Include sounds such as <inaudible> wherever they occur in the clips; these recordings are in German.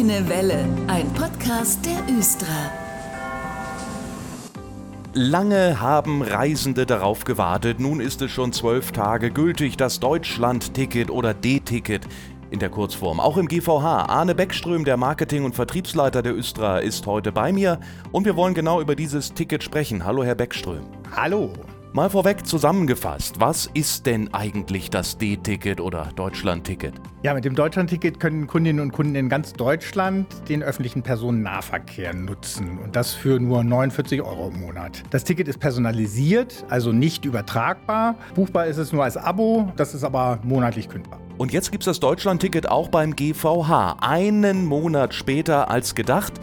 Grüne Welle, ein Podcast der Östra. Lange haben Reisende darauf gewartet. Nun ist es schon zwölf Tage gültig, das Deutschland-Ticket oder D-Ticket in der Kurzform. Auch im GVH. Arne Beckström, der Marketing- und Vertriebsleiter der Östra, ist heute bei mir und wir wollen genau über dieses Ticket sprechen. Hallo, Herr Beckström. Hallo. Mal vorweg zusammengefasst, was ist denn eigentlich das D-Ticket oder Deutschland-Ticket? Ja, mit dem Deutschland-Ticket können Kundinnen und Kunden in ganz Deutschland den öffentlichen Personennahverkehr nutzen und das für nur 49 Euro im Monat. Das Ticket ist personalisiert, also nicht übertragbar. Buchbar ist es nur als Abo, das ist aber monatlich kündbar. Und jetzt gibt es das Deutschland-Ticket auch beim GVH, einen Monat später als gedacht.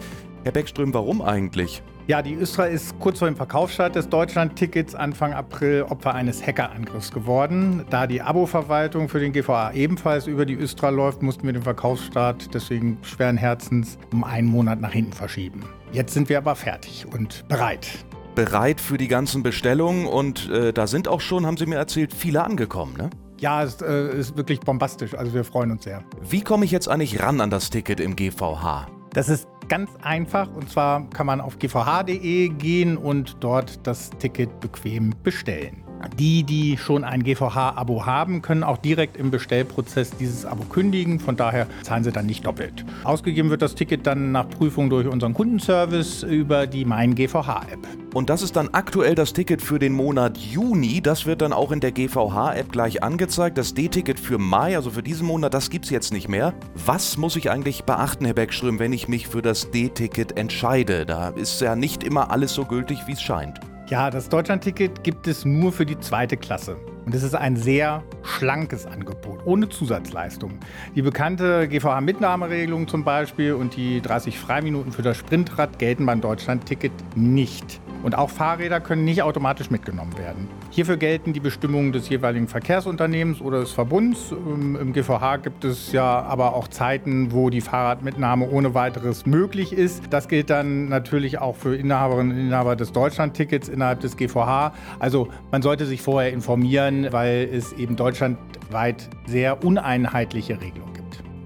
Herr Beckström, warum eigentlich? Ja, die Östra ist kurz vor dem Verkaufsstart des Deutschland-Tickets Anfang April Opfer eines Hackerangriffs geworden. Da die Abo-Verwaltung für den GVA ebenfalls über die Östra läuft, mussten wir den Verkaufsstart deswegen schweren Herzens um einen Monat nach hinten verschieben. Jetzt sind wir aber fertig und bereit. Bereit für die ganzen Bestellungen und äh, da sind auch schon, haben Sie mir erzählt, viele angekommen, ne? Ja, es äh, ist wirklich bombastisch. Also wir freuen uns sehr. Wie komme ich jetzt eigentlich ran an das Ticket im GVH? Das ist ganz einfach und zwar kann man auf gvh.de gehen und dort das Ticket bequem bestellen. Die, die schon ein GVH-Abo haben, können auch direkt im Bestellprozess dieses Abo kündigen. Von daher zahlen sie dann nicht doppelt. Ausgegeben wird das Ticket dann nach Prüfung durch unseren Kundenservice über die Mein GVH-App. Und das ist dann aktuell das Ticket für den Monat Juni. Das wird dann auch in der GVH-App gleich angezeigt. Das D-Ticket für Mai, also für diesen Monat, das gibt es jetzt nicht mehr. Was muss ich eigentlich beachten, Herr Beckström, wenn ich mich für das D-Ticket entscheide? Da ist ja nicht immer alles so gültig, wie es scheint. Ja, das Deutschlandticket gibt es nur für die zweite Klasse. Und es ist ein sehr schlankes Angebot, ohne Zusatzleistung. Die bekannte GVH-Mitnahmeregelung zum Beispiel und die 30 Freiminuten für das Sprintrad gelten beim Deutschlandticket nicht. Und auch Fahrräder können nicht automatisch mitgenommen werden. Hierfür gelten die Bestimmungen des jeweiligen Verkehrsunternehmens oder des Verbunds. Ähm, Im GVH gibt es ja aber auch Zeiten, wo die Fahrradmitnahme ohne weiteres möglich ist. Das gilt dann natürlich auch für Inhaberinnen und Inhaber des Deutschlandtickets innerhalb des GVH. Also man sollte sich vorher informieren, weil es eben deutschlandweit sehr uneinheitliche Regelungen gibt.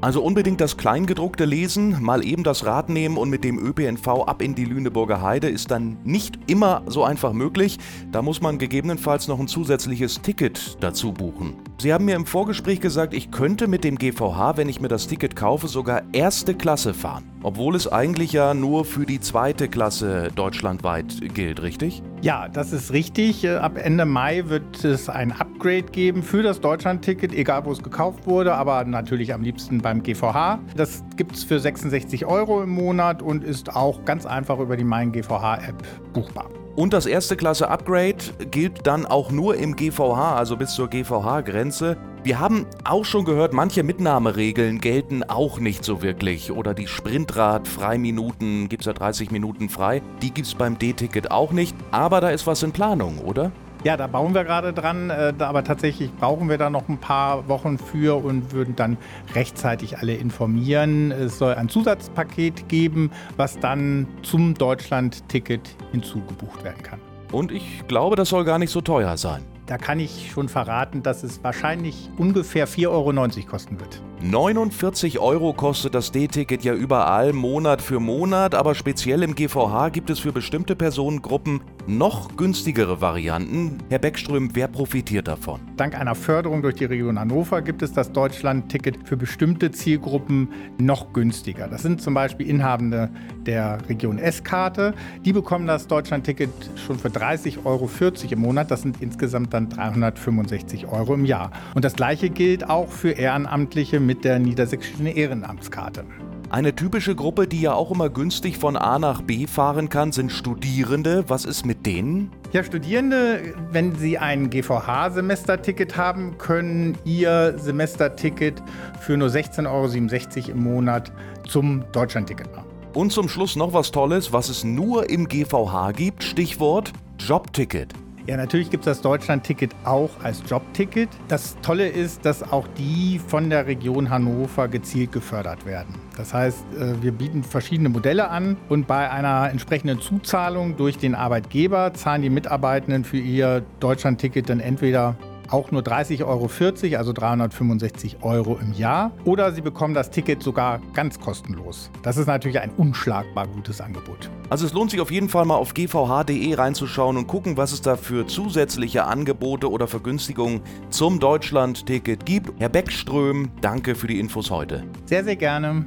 Also unbedingt das Kleingedruckte lesen, mal eben das Rad nehmen und mit dem ÖPNV ab in die Lüneburger Heide ist dann nicht immer so einfach möglich. Da muss man gegebenenfalls noch ein zusätzliches Ticket dazu buchen. Sie haben mir im Vorgespräch gesagt, ich könnte mit dem GVH, wenn ich mir das Ticket kaufe, sogar erste Klasse fahren. Obwohl es eigentlich ja nur für die zweite Klasse deutschlandweit gilt, richtig? Ja, das ist richtig. Äh, ab Ende Mai wird es ein Upgrade geben für das Deutschlandticket, egal wo es gekauft wurde, aber natürlich am liebsten beim GVH. Das gibt es für 66 Euro im Monat und ist auch ganz einfach über die Mein GVH-App buchbar. Und das erste Klasse Upgrade gilt dann auch nur im GVH, also bis zur GVH-Grenze. Wir haben auch schon gehört, manche Mitnahmeregeln gelten auch nicht so wirklich. Oder die Sprintrad-Freiminuten, gibt es ja 30 Minuten frei, die gibt es beim D-Ticket auch nicht. Aber da ist was in Planung, oder? Ja, da bauen wir gerade dran, äh, aber tatsächlich brauchen wir da noch ein paar Wochen für und würden dann rechtzeitig alle informieren. Es soll ein Zusatzpaket geben, was dann zum Deutschland-Ticket hinzugebucht werden kann. Und ich glaube, das soll gar nicht so teuer sein. Da kann ich schon verraten, dass es wahrscheinlich ungefähr 4,90 Euro kosten wird. 49 Euro kostet das D-Ticket ja überall Monat für Monat, aber speziell im GVH gibt es für bestimmte Personengruppen noch günstigere Varianten. Herr Beckström, wer profitiert davon? Dank einer Förderung durch die Region Hannover gibt es das Deutschland-Ticket für bestimmte Zielgruppen noch günstiger. Das sind zum Beispiel Inhabende der Region S-Karte. Die bekommen das Deutschland-Ticket schon für 30,40 Euro im Monat. Das sind insgesamt dann 365 Euro im Jahr. Und das gleiche gilt auch für Ehrenamtliche mit der niedersächsischen Ehrenamtskarte. Eine typische Gruppe, die ja auch immer günstig von A nach B fahren kann, sind Studierende. Was ist mit denen? Ja, Studierende, wenn sie ein GVH-Semesterticket haben, können ihr Semesterticket für nur 16,67 Euro im Monat zum Deutschlandticket machen. Und zum Schluss noch was Tolles, was es nur im GVH gibt. Stichwort Jobticket. Ja, natürlich gibt es das Deutschland-Ticket auch als Jobticket. Das Tolle ist, dass auch die von der Region Hannover gezielt gefördert werden. Das heißt, äh, wir bieten verschiedene Modelle an und bei einer entsprechenden Zuzahlung durch den Arbeitgeber zahlen die Mitarbeitenden für ihr Deutschland-Ticket dann entweder auch nur 30,40 Euro, also 365 Euro im Jahr. Oder Sie bekommen das Ticket sogar ganz kostenlos. Das ist natürlich ein unschlagbar gutes Angebot. Also es lohnt sich auf jeden Fall mal auf gvh.de reinzuschauen und gucken, was es da für zusätzliche Angebote oder Vergünstigungen zum Deutschland-Ticket gibt. Herr Beckström, danke für die Infos heute. Sehr, sehr gerne.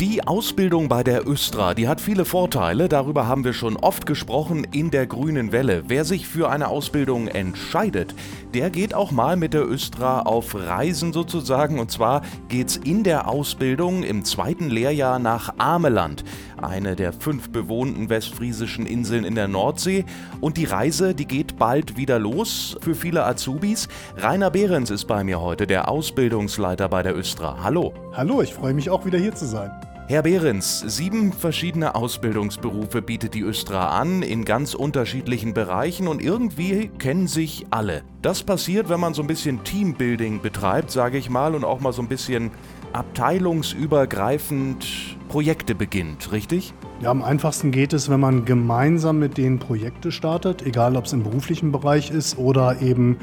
Die Ausbildung bei der Östra, die hat viele Vorteile, darüber haben wir schon oft gesprochen in der grünen Welle. Wer sich für eine Ausbildung entscheidet, der geht auch mal mit der Östra auf Reisen sozusagen und zwar geht's in der Ausbildung im zweiten Lehrjahr nach Ameland, eine der fünf bewohnten westfriesischen Inseln in der Nordsee und die Reise, die geht bald wieder los für viele Azubis. Rainer Behrens ist bei mir heute, der Ausbildungsleiter bei der Östra. Hallo. Hallo, ich freue mich auch wieder hier zu sein. Herr Behrens, sieben verschiedene Ausbildungsberufe bietet die Östra an in ganz unterschiedlichen Bereichen und irgendwie kennen sich alle. Das passiert, wenn man so ein bisschen Teambuilding betreibt, sage ich mal, und auch mal so ein bisschen abteilungsübergreifend Projekte beginnt, richtig? Ja, am einfachsten geht es, wenn man gemeinsam mit denen Projekte startet, egal ob es im beruflichen Bereich ist oder eben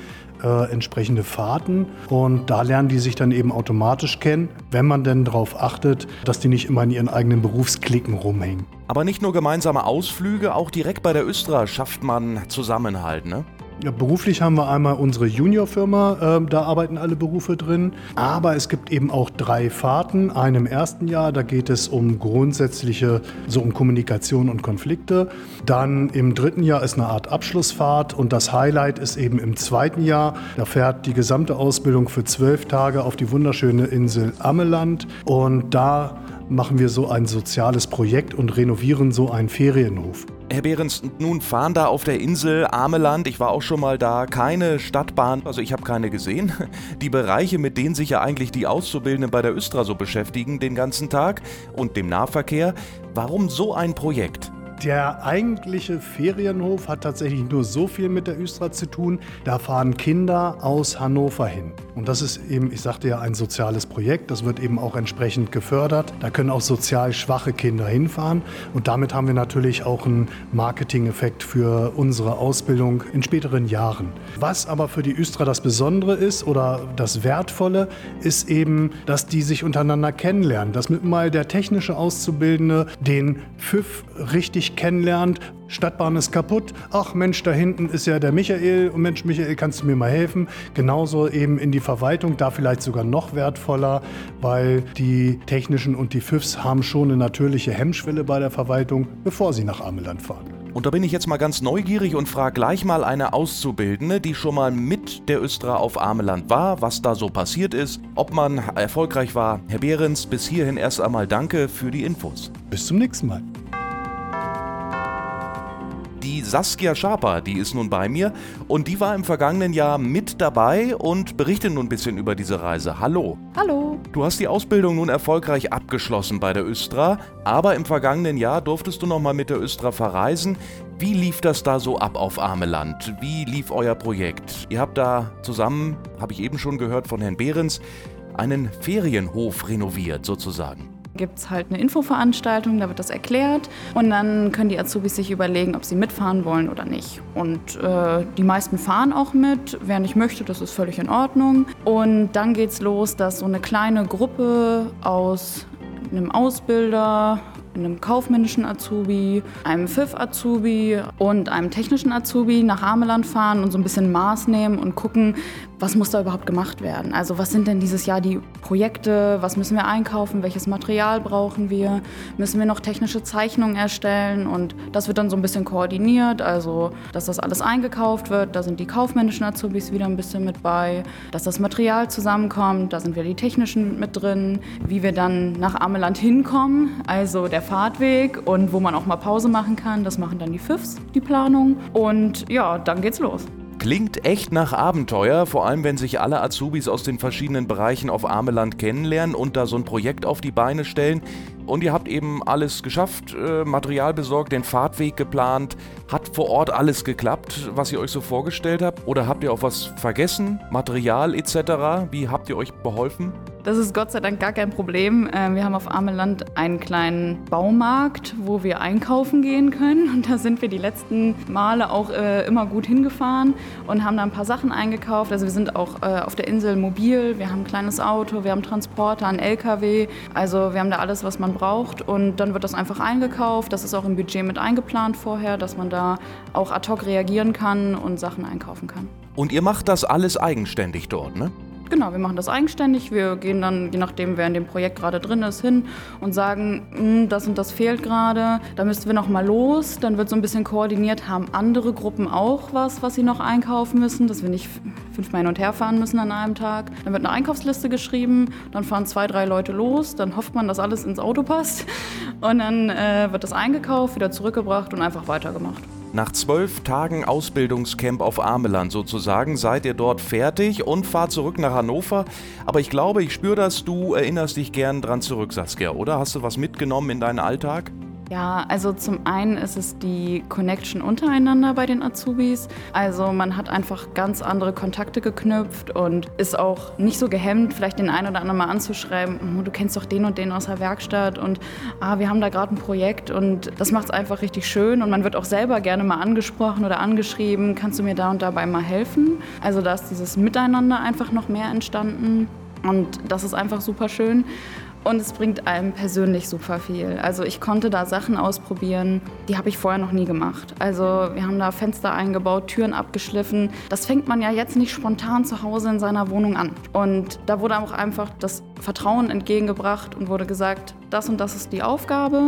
äh, entsprechende Fahrten. Und da lernen die sich dann eben automatisch kennen, wenn man denn darauf achtet, dass die nicht immer in ihren eigenen Berufsklicken rumhängen. Aber nicht nur gemeinsame Ausflüge, auch direkt bei der Östra schafft man Zusammenhalt, ne? Ja, beruflich haben wir einmal unsere Juniorfirma, äh, da arbeiten alle Berufe drin. Aber es gibt eben auch drei Fahrten. Eine im ersten Jahr, da geht es um grundsätzliche, so um Kommunikation und Konflikte. Dann im dritten Jahr ist eine Art Abschlussfahrt und das Highlight ist eben im zweiten Jahr. Da fährt die gesamte Ausbildung für zwölf Tage auf die wunderschöne Insel Ammeland und da machen wir so ein soziales Projekt und renovieren so einen Ferienhof. Herr Behrens, nun fahren da auf der Insel Ameland, ich war auch schon mal da, keine Stadtbahn, also ich habe keine gesehen. <laughs> Die Bereiche, mit denen sich ja eigentlich die Auszubildenden bei der Östra so beschäftigen den ganzen Tag und dem Nahverkehr, warum so ein Projekt? Der eigentliche Ferienhof hat tatsächlich nur so viel mit der Östra zu tun. Da fahren Kinder aus Hannover hin. Und das ist eben, ich sagte ja, ein soziales Projekt. Das wird eben auch entsprechend gefördert. Da können auch sozial schwache Kinder hinfahren. Und damit haben wir natürlich auch einen Marketing-Effekt für unsere Ausbildung in späteren Jahren. Was aber für die Östra das Besondere ist oder das Wertvolle, ist eben, dass die sich untereinander kennenlernen. Dass mit mal der technische Auszubildende den Pfiff richtig dich kennenlernt. Stadtbahn ist kaputt. Ach Mensch, da hinten ist ja der Michael. Und Mensch, Michael, kannst du mir mal helfen? Genauso eben in die Verwaltung, da vielleicht sogar noch wertvoller, weil die technischen und die FIFs haben schon eine natürliche Hemmschwelle bei der Verwaltung, bevor sie nach Ameland fahren. Und da bin ich jetzt mal ganz neugierig und frage gleich mal eine Auszubildende, die schon mal mit der Östra auf Ameland war, was da so passiert ist, ob man erfolgreich war. Herr Behrens, bis hierhin erst einmal danke für die Infos. Bis zum nächsten Mal. Die Saskia Schaper, die ist nun bei mir und die war im vergangenen Jahr mit dabei und berichtet nun ein bisschen über diese Reise. Hallo. Hallo. Du hast die Ausbildung nun erfolgreich abgeschlossen bei der Östra, aber im vergangenen Jahr durftest du noch mal mit der Östra verreisen. Wie lief das da so ab auf Ameland? Wie lief euer Projekt? Ihr habt da zusammen, habe ich eben schon gehört von Herrn Behrens, einen Ferienhof renoviert sozusagen gibt es halt eine Infoveranstaltung, da wird das erklärt und dann können die Azubis sich überlegen, ob sie mitfahren wollen oder nicht. Und äh, die meisten fahren auch mit. Wer nicht möchte, das ist völlig in Ordnung. Und dann geht es los, dass so eine kleine Gruppe aus einem Ausbilder, einem kaufmännischen Azubi, einem FIF-Azubi und einem technischen Azubi nach Ameland fahren und so ein bisschen Maß nehmen und gucken, was muss da überhaupt gemacht werden. Also was sind denn dieses Jahr die Projekte, was müssen wir einkaufen, welches Material brauchen wir, müssen wir noch technische Zeichnungen erstellen? Und das wird dann so ein bisschen koordiniert, also dass das alles eingekauft wird, da sind die kaufmännischen Azubis wieder ein bisschen mit bei, dass das Material zusammenkommt, da sind wir die technischen mit drin, wie wir dann nach Ameland hinkommen, also der Fahrtweg und wo man auch mal Pause machen kann. Das machen dann die FIFs, die Planung. Und ja, dann geht's los. Klingt echt nach Abenteuer, vor allem wenn sich alle Azubis aus den verschiedenen Bereichen auf Ameland kennenlernen und da so ein Projekt auf die Beine stellen. Und ihr habt eben alles geschafft, äh, Material besorgt, den Fahrtweg geplant. Hat vor Ort alles geklappt, was ihr euch so vorgestellt habt? Oder habt ihr auch was vergessen? Material etc.? Wie habt ihr euch beholfen? Das ist Gott sei Dank gar kein Problem. Ähm, wir haben auf Ameland einen kleinen Baumarkt, wo wir einkaufen gehen können. Und da sind wir die letzten Male auch äh, immer gut hingefahren und haben da ein paar Sachen eingekauft. Also wir sind auch äh, auf der Insel mobil. Wir haben ein kleines Auto, wir haben Transporter, einen LKW. Also wir haben da alles, was man braucht. Und dann wird das einfach eingekauft. Das ist auch im Budget mit eingeplant vorher, dass man da auch ad hoc reagieren kann und Sachen einkaufen kann. Und ihr macht das alles eigenständig dort, ne? Genau, wir machen das eigenständig. Wir gehen dann, je nachdem, wer in dem Projekt gerade drin ist, hin und sagen, hm, das und das fehlt gerade, da müssten wir noch mal los. Dann wird so ein bisschen koordiniert, haben andere Gruppen auch was, was sie noch einkaufen müssen, dass wir nicht fünfmal hin und her fahren müssen an einem Tag. Dann wird eine Einkaufsliste geschrieben, dann fahren zwei, drei Leute los, dann hofft man, dass alles ins Auto passt und dann äh, wird das eingekauft, wieder zurückgebracht und einfach weitergemacht. Nach zwölf Tagen Ausbildungscamp auf Ameland sozusagen seid ihr dort fertig und fahrt zurück nach Hannover. Aber ich glaube, ich spüre das, du erinnerst dich gern dran zurück, Saskia, oder? Hast du was mitgenommen in deinen Alltag? Ja, also zum einen ist es die Connection untereinander bei den Azubis. Also man hat einfach ganz andere Kontakte geknüpft und ist auch nicht so gehemmt, vielleicht den einen oder anderen mal anzuschreiben, oh, du kennst doch den und den aus der Werkstatt und ah, wir haben da gerade ein Projekt und das macht es einfach richtig schön und man wird auch selber gerne mal angesprochen oder angeschrieben, kannst du mir da und dabei mal helfen? Also da ist dieses Miteinander einfach noch mehr entstanden. Und das ist einfach super schön. Und es bringt einem persönlich super viel. Also ich konnte da Sachen ausprobieren, die habe ich vorher noch nie gemacht. Also wir haben da Fenster eingebaut, Türen abgeschliffen. Das fängt man ja jetzt nicht spontan zu Hause in seiner Wohnung an. Und da wurde auch einfach das Vertrauen entgegengebracht und wurde gesagt, das und das ist die Aufgabe.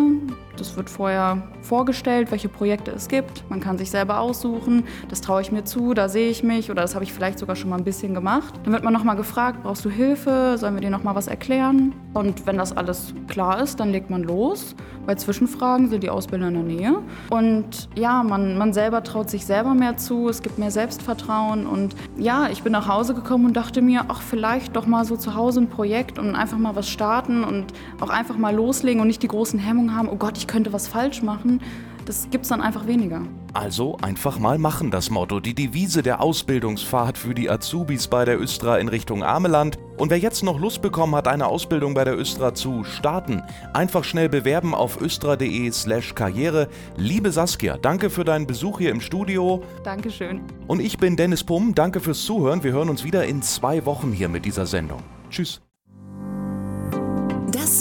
Das wird vorher vorgestellt, welche Projekte es gibt. Man kann sich selber aussuchen, das traue ich mir zu, da sehe ich mich oder das habe ich vielleicht sogar schon mal ein bisschen gemacht. Dann wird man nochmal gefragt, brauchst du Hilfe, sollen wir dir nochmal was erklären? Und wenn das alles klar ist, dann legt man los. Bei Zwischenfragen sind die Ausbilder in der Nähe. Und ja, man, man selber traut sich selber mehr zu, es gibt mehr Selbstvertrauen. Und ja, ich bin nach Hause gekommen und dachte mir, ach, vielleicht doch mal so zu Hause ein Projekt und einfach mal was starten und auch einfach mal loslegen und nicht die großen Hemmungen haben, oh Gott, ich könnte was falsch machen. Das gibt es dann einfach weniger. Also einfach mal machen das Motto, die Devise der Ausbildungsfahrt für die Azubis bei der Östra in Richtung Ameland. Und wer jetzt noch Lust bekommen hat, eine Ausbildung bei der Östra zu starten, einfach schnell bewerben auf östra.de slash karriere. Liebe Saskia, danke für deinen Besuch hier im Studio. Dankeschön. Und ich bin Dennis Pumm, danke fürs Zuhören. Wir hören uns wieder in zwei Wochen hier mit dieser Sendung. Tschüss.